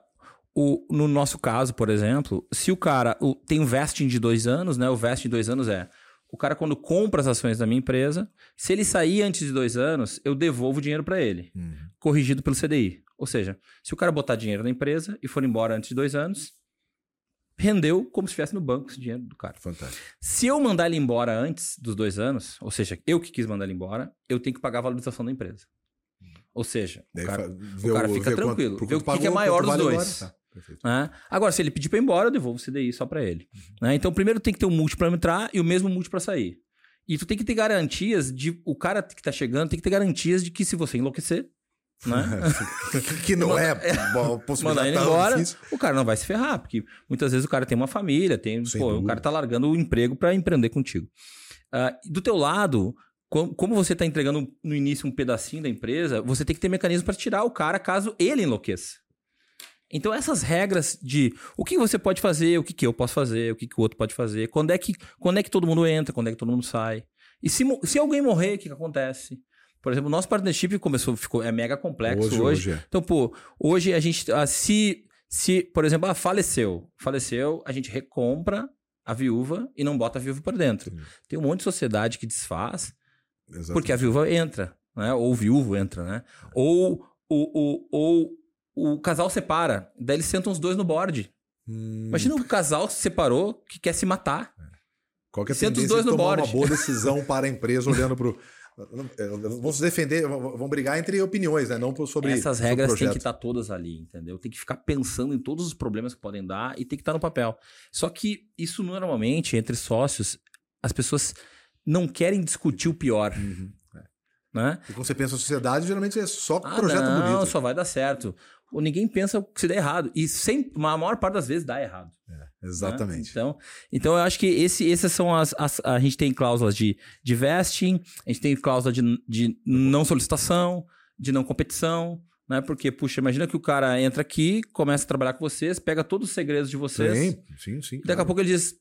o, no nosso caso, por exemplo, se o cara o, tem um vesting de dois anos, né? O vesting de dois anos é o cara, quando compra as ações da minha empresa, se ele sair antes de dois anos, eu devolvo o dinheiro para ele, uhum. corrigido pelo CDI. Ou seja, se o cara botar dinheiro na empresa e for embora antes de dois anos, rendeu como se estivesse no banco esse dinheiro do cara. Fantástico. Se eu mandar ele embora antes dos dois anos, ou seja, eu que quis mandar ele embora, eu tenho que pagar a valorização da empresa. Ou seja, o cara, o cara, fica tranquilo. Quanto, vê o que, pagou, que é maior dos dois. Tá. Né? Agora, se ele pedir para ir embora, eu devolvo o CDI só para ele. Uhum. Né? Então, primeiro tem que ter um multi para entrar e o mesmo multi para sair. E tu tem que ter garantias de. O cara que tá chegando tem que ter garantias de que se você enlouquecer. Né? que não é, possibilidade. Mandar ele embora, difícil. o cara não vai se ferrar, porque muitas vezes o cara tem uma família, tem, pô, o cara tá largando o emprego para empreender contigo. Uh, do teu lado, como você está entregando no início um pedacinho da empresa, você tem que ter mecanismo para tirar o cara caso ele enlouqueça. Então, essas regras de o que você pode fazer, o que, que eu posso fazer, o que, que o outro pode fazer, quando é, que, quando é que todo mundo entra, quando é que todo mundo sai. E se, se alguém morrer, o que, que acontece? Por exemplo, o nosso partnership começou, ficou, é mega complexo hoje. hoje. hoje. Então, pô, hoje a gente, ah, se, se, por exemplo, ah, faleceu, faleceu, a gente recompra a viúva e não bota a viúva por dentro. Sim. Tem um monte de sociedade que desfaz Exatamente. porque a viúva entra, né? Ou o viúvo entra, né? Ou, ou, ou, ou o casal separa, daí eles sentam os dois no board. Hum. Imagina um casal que se separou que quer se matar. É. Qual que é a Senta os dois no tomar board. uma boa decisão para a empresa olhando para o... Vão se defender, vão brigar entre opiniões, né? Não sobre. Essas regras têm que estar todas ali, entendeu? Tem que ficar pensando em todos os problemas que podem dar e tem que estar no papel. Só que isso normalmente, entre sócios, as pessoas não querem discutir o pior. Uhum. Né? E quando você pensa na sociedade, geralmente é só ah, projeto não, bonito. Não, só vai dar certo ou ninguém pensa que se der errado. E sempre, a maior parte das vezes dá errado. É, exatamente. Né? Então, então, eu acho que esse, essas são as, as, A gente tem cláusulas de, de vesting, a gente tem cláusula de, de não solicitação, de não competição. Né? Porque, puxa, imagina que o cara entra aqui, começa a trabalhar com vocês, pega todos os segredos de vocês. Sim, sim, sim. Daqui claro. a pouco ele diz: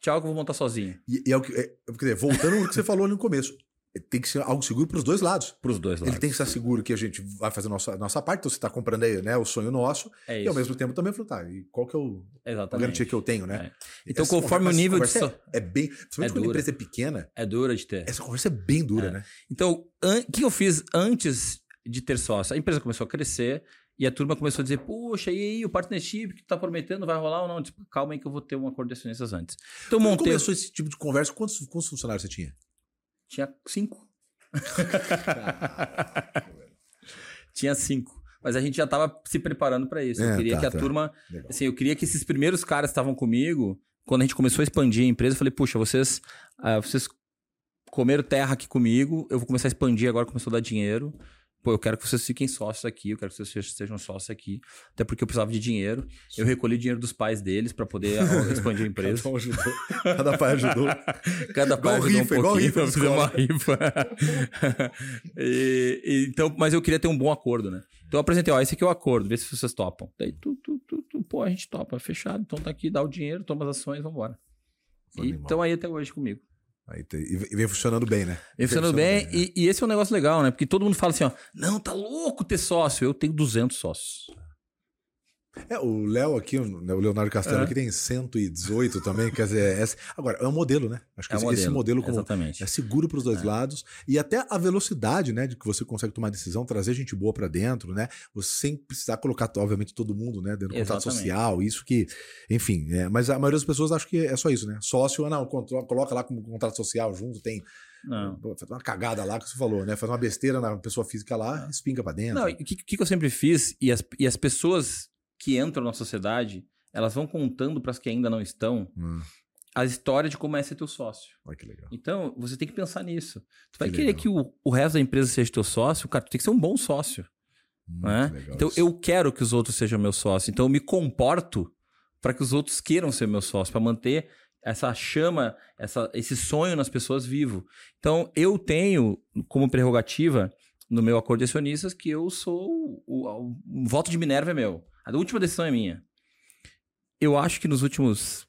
tchau, que eu vou montar sozinho. E, e é o que, é, dizer, voltando ao que você falou no começo tem que ser algo seguro para os dois lados. Para os dois lados. Ele tem que estar seguro que a gente vai fazer a nossa, nossa parte, então você está comprando aí né, o sonho nosso, é e ao mesmo tempo também tá, e qual que é o, a garantia que eu tenho, né? É. Então, essa conforme o nível de. É, é bem. Principalmente é quando a empresa é pequena. É dura de ter. Essa conversa é bem dura, é. né? Então, o que eu fiz antes de ter sócio? A empresa começou a crescer. E a turma começou a dizer, poxa, e aí, o partnership que tu tá prometendo vai rolar ou não? Tipo, calma aí que eu vou ter um acordo de acionistas antes. Então, montei... Quando começou esse tipo de conversa, quantos, quantos funcionários você tinha? Tinha cinco. Tinha cinco. Mas a gente já estava se preparando para isso. É, eu queria tá, que a tá. turma. Legal. Assim, eu queria que esses primeiros caras estavam comigo. Quando a gente começou a expandir a empresa, eu falei, puxa, vocês, uh, vocês comeram terra aqui comigo, eu vou começar a expandir agora, começou a dar dinheiro pô, eu quero que vocês fiquem sócios aqui, eu quero que vocês sejam sócios aqui, até porque eu precisava de dinheiro. Eu recolhi dinheiro dos pais deles para poder expandir a empresa. Cada, um ajudou. Cada pai ajudou. Cada pai igual ajudou rifa, um pouquinho, igual rifa, uma rifa. e, e, então, mas eu queria ter um bom acordo, né? Então eu apresentei, ó, esse aqui é o acordo, vê se vocês topam. Daí tu, tu, tu, tu pô, a gente topa, fechado, então tá aqui, dá o dinheiro, toma as ações, vambora. E estão aí até hoje comigo. Aí e vem funcionando bem, né? Vem funcionando bem, bem e, e, esse é um negócio legal, né? Porque todo mundo fala assim, ó, não, tá louco ter sócio. Eu tenho 200 sócios. É, o Léo aqui, né, o Leonardo Castelo, é. aqui tem 118 também, quer dizer, é, agora, é um modelo, né? Acho que é esse, modelo, esse modelo como Exatamente. é seguro para os dois é. lados e até a velocidade, né, de que você consegue tomar decisão, trazer gente boa para dentro, né? Você sem precisar colocar, obviamente, todo mundo, né, dentro do contrato social, isso que, enfim, é, mas a maioria das pessoas acha que é só isso, né? Sócio, ah, não, coloca lá como contrato social junto, tem não. Faz uma cagada lá que você falou, né? Faz uma besteira na pessoa física lá, espinga para dentro. Não, o que, que eu sempre fiz, e as, e as pessoas que entram na sociedade, elas vão contando para as que ainda não estão hum. a história de como é ser teu sócio. Olha que legal. Então, você tem que pensar nisso. Tu vai que querer legal. que o, o resto da empresa seja teu sócio, cara, tu tem que ser um bom sócio. Né? Então, isso. eu quero que os outros sejam meu sócio. Então, eu me comporto para que os outros queiram ser meu sócio, para manter essa chama, essa, esse sonho nas pessoas vivo. Então, eu tenho como prerrogativa no meu acordo de acionistas que eu sou o, o, o voto de Minerva é meu. A última decisão é minha. Eu acho que nos últimos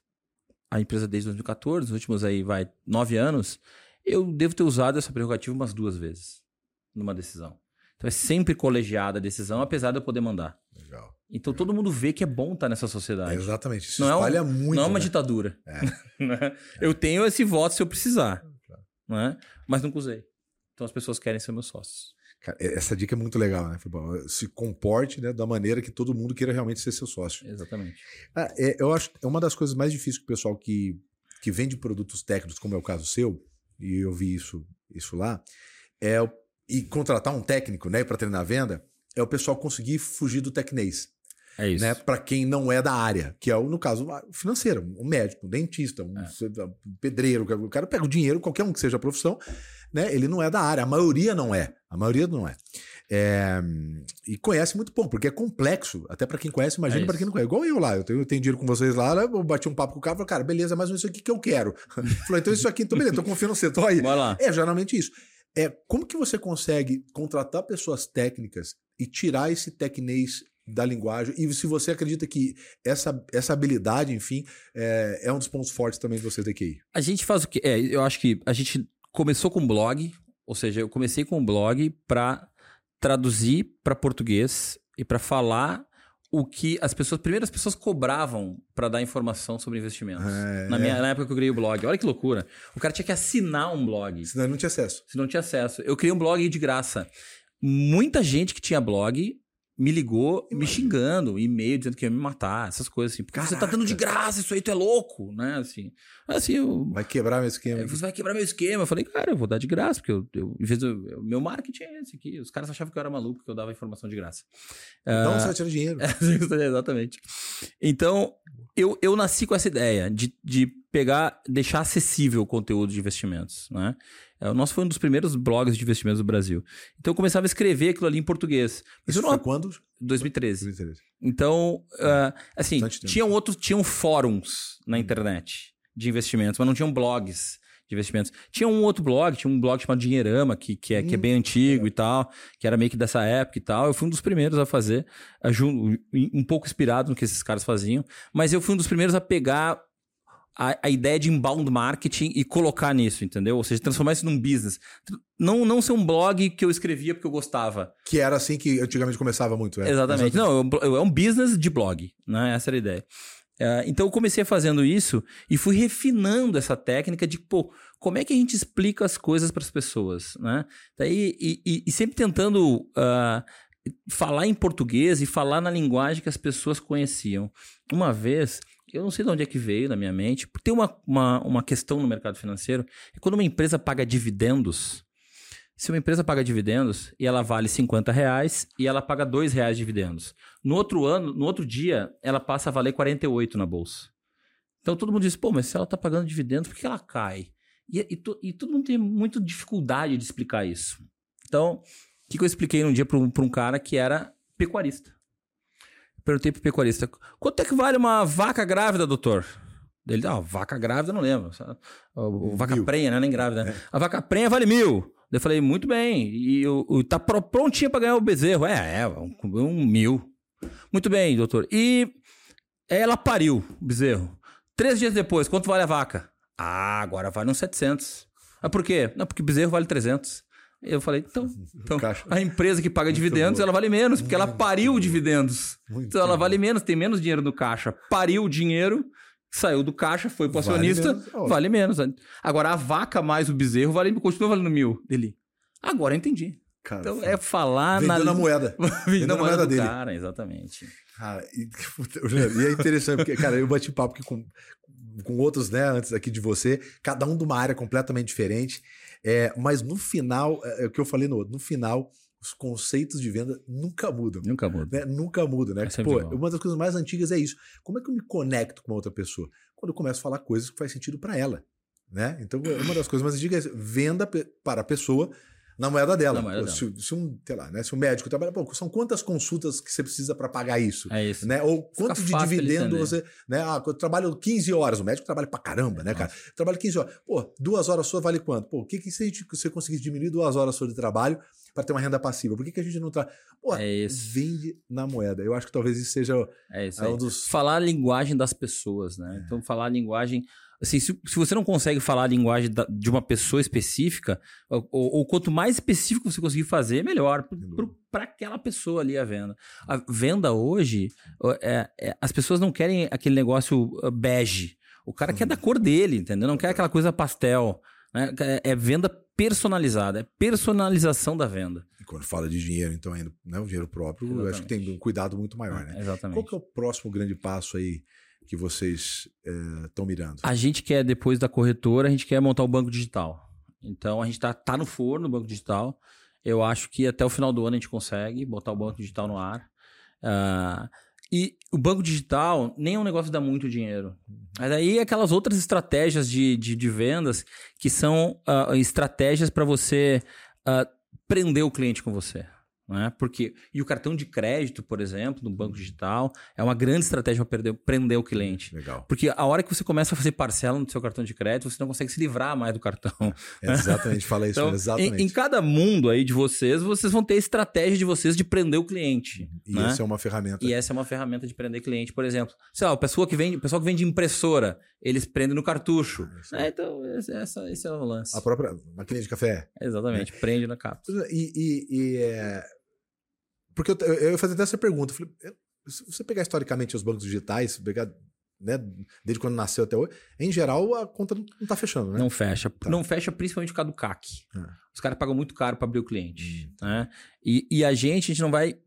a empresa desde 2014, nos últimos aí, vai, nove anos, eu devo ter usado essa prerrogativa umas duas vezes numa decisão. Então é sempre colegiada a decisão, apesar de eu poder mandar. Legal. Então todo mundo vê que é bom estar nessa sociedade. É, exatamente. Isso Não é um- espalha muito. não é uma né? ditadura. É. né? Eu tenho esse voto se eu precisar, Claro. né? mas nunca usei. Então as pessoas querem ser meus sócios. Cara, essa dica é muito legal, né? Se comporte né, da maneira que todo mundo queira realmente ser seu sócio. Exatamente. Ah, é, eu acho que é uma das coisas mais difíceis que o pessoal que, que vende produtos técnicos, como é o caso seu, e eu vi isso, isso lá, é e contratar um técnico né, para treinar a venda, é o pessoal conseguir fugir do tecnês. É isso. né, para quem não é da área, que é, o, no caso, o financeiro, um médico, um dentista, um É. pedreiro, o cara pega o dinheiro, qualquer um que seja a profissão, né, ele não é da área, a maioria não é, a maioria não é. É, e conhece muito pouco, porque é complexo, até para quem conhece, imagina É para quem não conhece. Igual eu lá, eu tenho, eu tenho dinheiro com vocês lá, né, eu bati um papo com o cara, falei, cara, beleza, mas isso aqui que eu quero. Falou, então isso aqui, então beleza, tô confiando você, tô aí. Bora lá. É, geralmente isso. É, como que você consegue contratar pessoas técnicas e tirar esse tecnês da linguagem? E se você acredita que essa, essa habilidade, enfim, é, é um dos pontos fortes também de vocês da QI? A gente faz o quê? É, eu acho que a gente começou com blog, ou seja, eu comecei com um blog para traduzir para português e para falar o que as pessoas, primeiro as pessoas cobravam para dar informação sobre investimentos. É. Na, minha, na época que eu criei o blog. Olha que loucura. O cara tinha que assinar um blog. Senão ele não tinha acesso. Se não tinha acesso. Eu criei um blog de graça. Muita gente que tinha blog me ligou me xingando, e-mail dizendo que ia me matar, essas coisas assim. Porque você tá dando de Caraca. graça, isso aí tu é louco, né? Assim, assim eu, Vai quebrar meu esquema. é, você vai quebrar meu esquema. Eu falei, cara, eu vou dar de graça, porque eu, eu, em vez do, o meu marketing é esse aqui. Os caras achavam que eu era maluco, porque eu dava informação de graça. Não, Ah, você vai tirar dinheiro. Exatamente. Então, eu, eu nasci com essa ideia de, de pegar, deixar acessível o conteúdo de investimentos, né? É, O nosso foi um dos primeiros blogs de investimentos do Brasil. Então, eu começava a escrever aquilo ali em português. Mas Isso não... foi quando? 2013. 2013. Então, ah, assim, tinham outros, tinham fóruns na internet de investimentos, mas não tinham blogs de investimentos. Tinha um outro blog, tinha um blog chamado Dinheirama, que, que, é, que é Hum, bem antigo e tal, que era meio que dessa época e tal. Eu fui um dos primeiros a fazer, a um pouco inspirado no que esses caras faziam, mas eu fui um dos primeiros a pegar a, a ideia de inbound marketing e colocar nisso, entendeu? Ou seja, transformar isso num business. Não, não ser um blog que eu escrevia porque eu gostava. Que era assim que antigamente começava muito. É. Exatamente. Não, é um business de blog, né? Essa era a ideia. É, então eu comecei fazendo isso e fui refinando essa técnica de, pô, como é que a gente explica as coisas para as pessoas, né? Daí, e, e- e sempre tentando ah, falar em português e falar na linguagem que as pessoas conheciam. Uma vez, eu não sei de onde é que veio na minha mente, tem uma, uma, uma questão no mercado financeiro, é quando uma empresa paga dividendos, se uma empresa paga dividendos e ela vale 50 reais e ela paga 2 reais de dividendos. No outro ano, no outro dia, ela passa a valer 48 na bolsa. Então todo mundo diz, pô, mas se ela está pagando dividendos, por que ela cai? E, e, to- e todo mundo tem muita dificuldade de explicar isso. Então, o que, que eu expliquei num dia para um, um cara que era pecuarista? Perguntei pro pecuarista, quanto é que vale uma vaca grávida, doutor? Ele, ah, vaca grávida, não lembro. O, o vaca Mil. prenha, né? Nem grávida. né? A vaca prenha vale mil. Eu falei, muito bem. E o, o- tá pro- prontinha pra ganhar o bezerro. É, é, um, um mil. Muito bem, doutor. E ela pariu o bezerro. Três dias depois, quanto vale a vaca? Ah, agora vale uns 700. Ah, por quê? Não, porque bezerro vale 300. Eu falei, então, então a empresa que paga dividendos, boa. ela vale menos, porque ela pariu dividendos. Muito Então ela vale menos, tem menos dinheiro no caixa. Pariu o dinheiro, saiu do caixa, foi pro Vale acionista, menos, ó. vale menos. Agora a vaca mais o bezerro vale, continua valendo mil dele. Agora eu entendi. Cara, Então é falar vendeu na moeda. Vendeu na na moeda dele. cara, exatamente. Cara, e, e é interessante, porque, cara, eu bati papo com, com outros, né, antes aqui de você, cada um de uma área completamente diferente. É, mas no final, é, é o que eu falei no outro, no final, os conceitos de venda nunca mudam. Nunca muda. Né? Nunca mudam, né? É Pô, uma das coisas mais antigas é isso. Como é que eu me conecto com uma outra pessoa? Quando eu começo a falar coisas que faz sentido para ela. Né? Então, uma das coisas mais antigas é venda para a pessoa na moeda dela. Na moeda dela. Se, se um, sei lá, né? se um médico trabalha, pô, são quantas consultas que você precisa para pagar isso? É isso. né? Ou quanto de dividendo você. Né? Ah, eu trabalho 15 horas. O médico trabalha pra caramba, né, cara? Trabalha 15 horas. Pô, duas horas sua vale quanto? Pô, o que, que se a gente- você conseguir diminuir duas horas sua de trabalho para ter uma renda passiva? Por que, que a gente não tá. Pô, É isso. vende na moeda. Eu acho que talvez isso seja É isso é um dos. Falar a linguagem das pessoas, né? Então, falar a linguagem. Assim, se, se você não consegue falar a linguagem da- de uma pessoa específica, ou, ou- quanto mais específico você conseguir fazer, melhor. Para aquela pessoa ali a venda. A venda hoje, é- é- as pessoas não querem aquele negócio uh, bege. O cara quer da cor dele, entendeu? Não quer aquela coisa pastel. Né? É, é venda personalizada, é personalização da venda. E quando fala de dinheiro, então, ainda, né, o dinheiro próprio, eu acho que tem um cuidado muito maior, né? Exatamente. Qual que é o próximo grande passo aí que vocês estão mirando? A gente quer, depois da corretora, a gente quer montar o banco digital. Então, a gente tá, tá no forno, o banco digital. Eu acho que até o final do ano a gente consegue botar o banco digital no ar. Ah, e o banco digital nem é um negócio que dá muito dinheiro. Mas aí aquelas outras estratégias de, de, de vendas que são ah, estratégias para você ah, prender o cliente com você. Né? Porque, e o cartão de crédito, por exemplo, no banco digital, é uma grande estratégia para prender o cliente. Legal. Porque a hora que você começa a fazer parcela no seu cartão de crédito, você não consegue se livrar mais do cartão. É exatamente, fala isso, Então, exatamente. em, em cada mundo aí de vocês, vocês vão ter estratégia de vocês de prender o cliente. E né? essa é uma ferramenta. E essa é uma ferramenta de prender cliente, por exemplo. Sei lá, o pessoal que vende, o pessoal que vende impressora, eles prendem no cartucho. Aí. É, então, esse, essa- esse é o lance. A própria maquininha de café. Exatamente, prende na cápsula. E, e- e, é, porque eu, eu, fazer até essa pergunta. Eu falei, se você pegar historicamente os bancos digitais, pegar né, desde quando nasceu até hoje, em geral a conta não, não tá fechando, né? Não fecha. Tá. Não fecha principalmente por causa do CAC. Ah. Os caras pagam muito caro para abrir o cliente. Hum. né? E, e a gente, a gente não vai.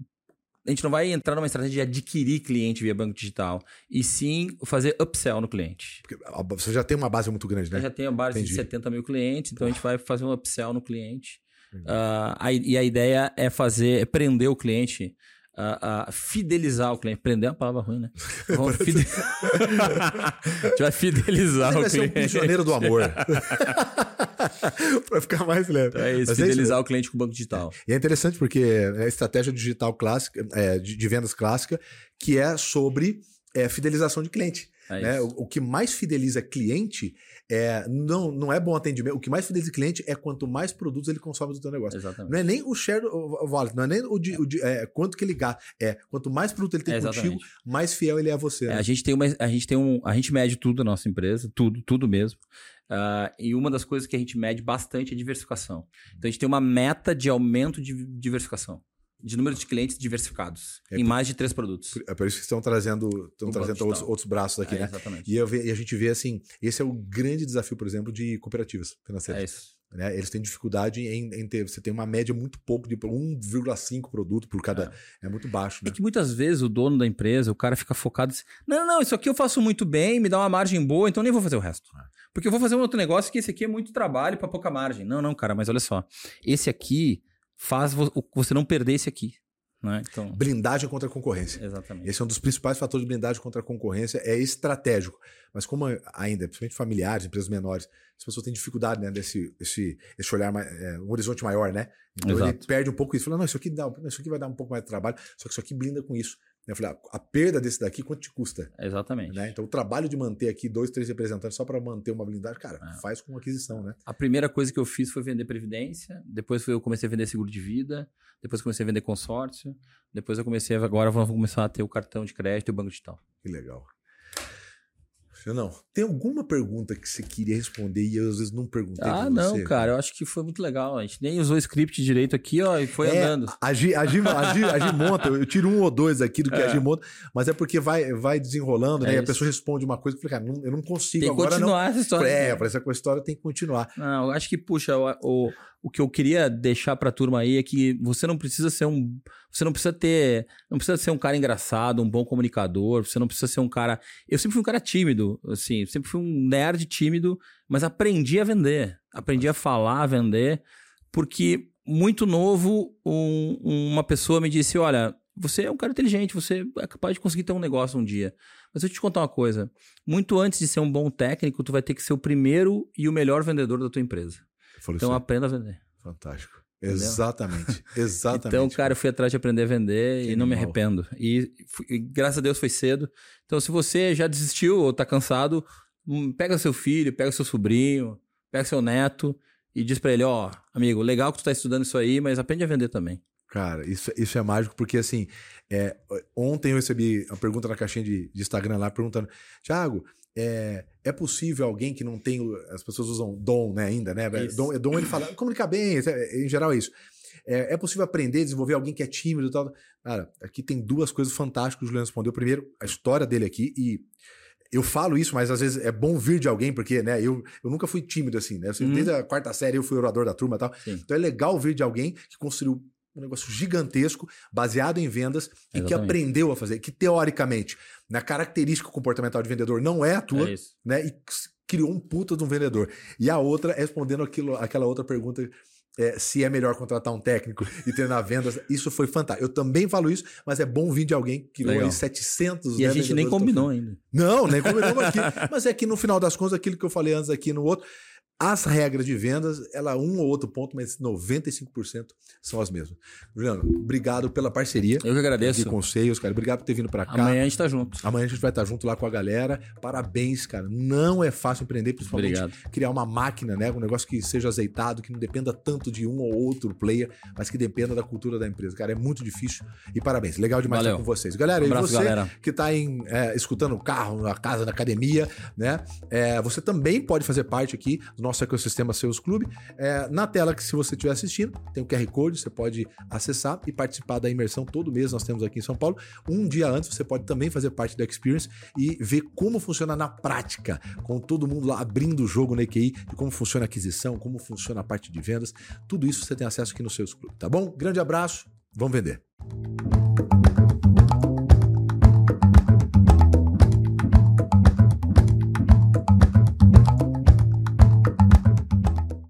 A gente não vai entrar numa estratégia de adquirir cliente via banco digital, e sim fazer upsell no cliente. Porque você já tem uma base muito grande, né? Eu já tenho a base Entendi. de 70 mil clientes, então a gente vai fazer um upsell no cliente. Ah, a- e a ideia é fazer, é prender o cliente, ah, ah, fidelizar o cliente. Prender é uma palavra ruim, né? Vamos fide- a gente vai fidelizar Você o vai ser um cliente. prisioneiro do amor. pra ficar mais leve. Então é isso, Mas é fidelizar o cliente com o banco digital. E é interessante porque é a estratégia digital clássica, é, de, de vendas clássica, que é sobre é, fidelização de cliente. É né? isso. O, o que mais fideliza cliente é não, não é bom atendimento. O que mais fideliza cliente é quanto mais produtos ele consome do teu negócio. Exatamente. Não é nem o share o wallet, não é nem o, de, o de- é, quanto que ele gasta. É quanto mais produto ele tem É, contigo, mais fiel ele é a você. É, né? a gente tem uma, a gente tem um, a gente mede tudo na nossa empresa, tudo, tudo mesmo. Ah, e uma das coisas que a gente mede bastante é diversificação. Então a gente tem uma meta de aumento de diversificação, de número de clientes diversificados É em mais de três produtos. É por isso que estão trazendo, estão trazendo outros, outros braços aqui, É, né? exatamente. E, ve- e a gente vê assim, esse é o grande desafio, por exemplo, de cooperativas financeiras. É isso. né? Eles têm dificuldade em, em ter. Você tem uma média muito pouco de 1,5 produto por cada. É, muito baixo, É né? que muitas vezes o dono da empresa, o cara fica focado assim, não, não, isso aqui eu faço muito bem, me dá uma margem boa, então nem vou fazer o resto. É. Porque eu vou fazer um outro negócio que esse aqui é muito trabalho para pouca margem. Não, não, cara, mas olha só, esse aqui faz você não perder esse aqui, né? Então, Blindagem contra a concorrência. exatamente. Esse é um dos principais fatores de blindagem contra a concorrência, é estratégico. Mas como ainda, principalmente familiares, empresas menores, as pessoas têm dificuldade, né, desse esse, esse olhar, é, um horizonte maior, né? Então ele Exato. perde um pouco isso. Fala, não, isso aqui, dá, isso aqui vai dar um pouco mais de trabalho, só que isso aqui blinda com isso. Eu falei, ah, a perda desse daqui, quanto te custa? Exatamente. Né? Então o trabalho de manter aqui dois, três representantes só para manter uma blindagem, cara, É. faz com aquisição, né? A primeira coisa que eu fiz foi vender previdência, depois eu comecei a vender seguro de vida, depois comecei a vender consórcio, depois eu comecei a, agora vamos começar a ter o cartão de crédito e o banco digital. Que legal. Não, tem alguma pergunta que você queria responder e eu às vezes não perguntei Ah, não, você? cara, eu acho que foi muito legal. A gente nem usou o script direito aqui, ó, e foi É, andando. A Gi, a, Gi, a, Gi, a Gi monta, eu tiro um ou dois aqui do que a É. Gi monta, mas é porque vai, vai desenrolando, É né? e a isso. pessoa responde uma coisa que eu falei, cara, não- eu não consigo Tem que agora continuar essa não. história. É, parece que a história tem que continuar. Não, eu acho que, puxa, o, o, o que eu queria deixar pra turma aí é que você não precisa ser um. Você não precisa ter. Não precisa ser um cara engraçado, um bom comunicador, você não precisa ser um cara. Eu sempre fui um cara tímido, assim, sempre fui um nerd tímido, mas aprendi a vender. Aprendi a falar, a vender, porque muito novo, um- uma pessoa me disse: olha. Você é um cara inteligente, você é capaz de conseguir ter um negócio um dia. Mas eu te contar uma coisa. Muito antes de ser um bom técnico, tu vai ter que ser o primeiro e o melhor vendedor da tua empresa. Falei, Então aprenda a vender. fantástico. Entendeu? Exatamente. Exatamente. Então, cara, eu fui atrás de aprender a vender Que e não me animal. arrependo. E, e graças a Deus foi cedo. Então, se você já desistiu ou tá cansado, hum, pega seu filho, pega seu sobrinho, pega seu neto e diz para ele, ó, oh, amigo, legal que tu tá estudando isso aí, mas aprende a vender também. Cara, isso, isso é mágico, porque assim, é, ontem eu recebi uma pergunta na caixinha de, de Instagram lá, perguntando, Thiago, é, é possível alguém que não tem. As pessoas usam dom, né, ainda, né? Isso. Dom, dom ele fala, comunicar bem, em geral é isso. É, é, possível aprender, desenvolver alguém que é tímido e tal. Cara, aqui tem duas coisas fantásticas que o Juliano respondeu. Primeiro, a história dele aqui, e eu falo isso, mas às vezes é bom vir de alguém, porque, né, eu, eu nunca fui tímido assim, né? Uhum. Desde a quarta série eu fui orador da turma e tal. Sim. Então é legal vir de alguém que construiu um negócio gigantesco, baseado em vendas, Exatamente. e que aprendeu a fazer, que teoricamente, na característica comportamental de vendedor, não é a tua, é né? E criou um puta de um vendedor. E a outra, respondendo aquilo, aquela outra pergunta é, se é melhor contratar um técnico e treinar vendas. Isso foi fantástico. Eu também falo isso, mas é bom vir de alguém que ganhou 700 E né, a gente nem combinou ainda. Não, nem combinou aqui. Mas é que no final das contas, aquilo que eu falei antes aqui no outro, as regras de vendas, ela um ou outro ponto, mas 95% são as mesmas. Juliano, obrigado pela parceria. Eu que agradeço. De conselhos, cara. Obrigado por ter vindo para cá. Amanhã a gente tá junto. Amanhã a gente vai estar tá junto lá com a galera. Parabéns, cara. Não é fácil empreender, principalmente obrigado. criar uma máquina, né? Um negócio que seja azeitado, que não dependa tanto de um ou outro player, mas que dependa da cultura da empresa. Cara, é muito difícil. E parabéns. Legal demais Valeu. estar com vocês. Galera, um abraço, e você galera. que está em, é, escutando o carro, na casa, na academia, né? É, você também pode fazer parte aqui do nosso ecossistema Seus Clube. É, na tela que se você estiver assistindo, tem o QR Code, você pode acessar e participar da imersão todo mês. Nós temos aqui em São Paulo. Um dia antes, você pode também fazer parte da Experience e ver como funciona na prática, com todo mundo lá abrindo o jogo na EQI, de como funciona a aquisição, como funciona a parte de vendas. Tudo isso você tem acesso aqui no Seus Clube, tá bom? Grande abraço, vamos vender.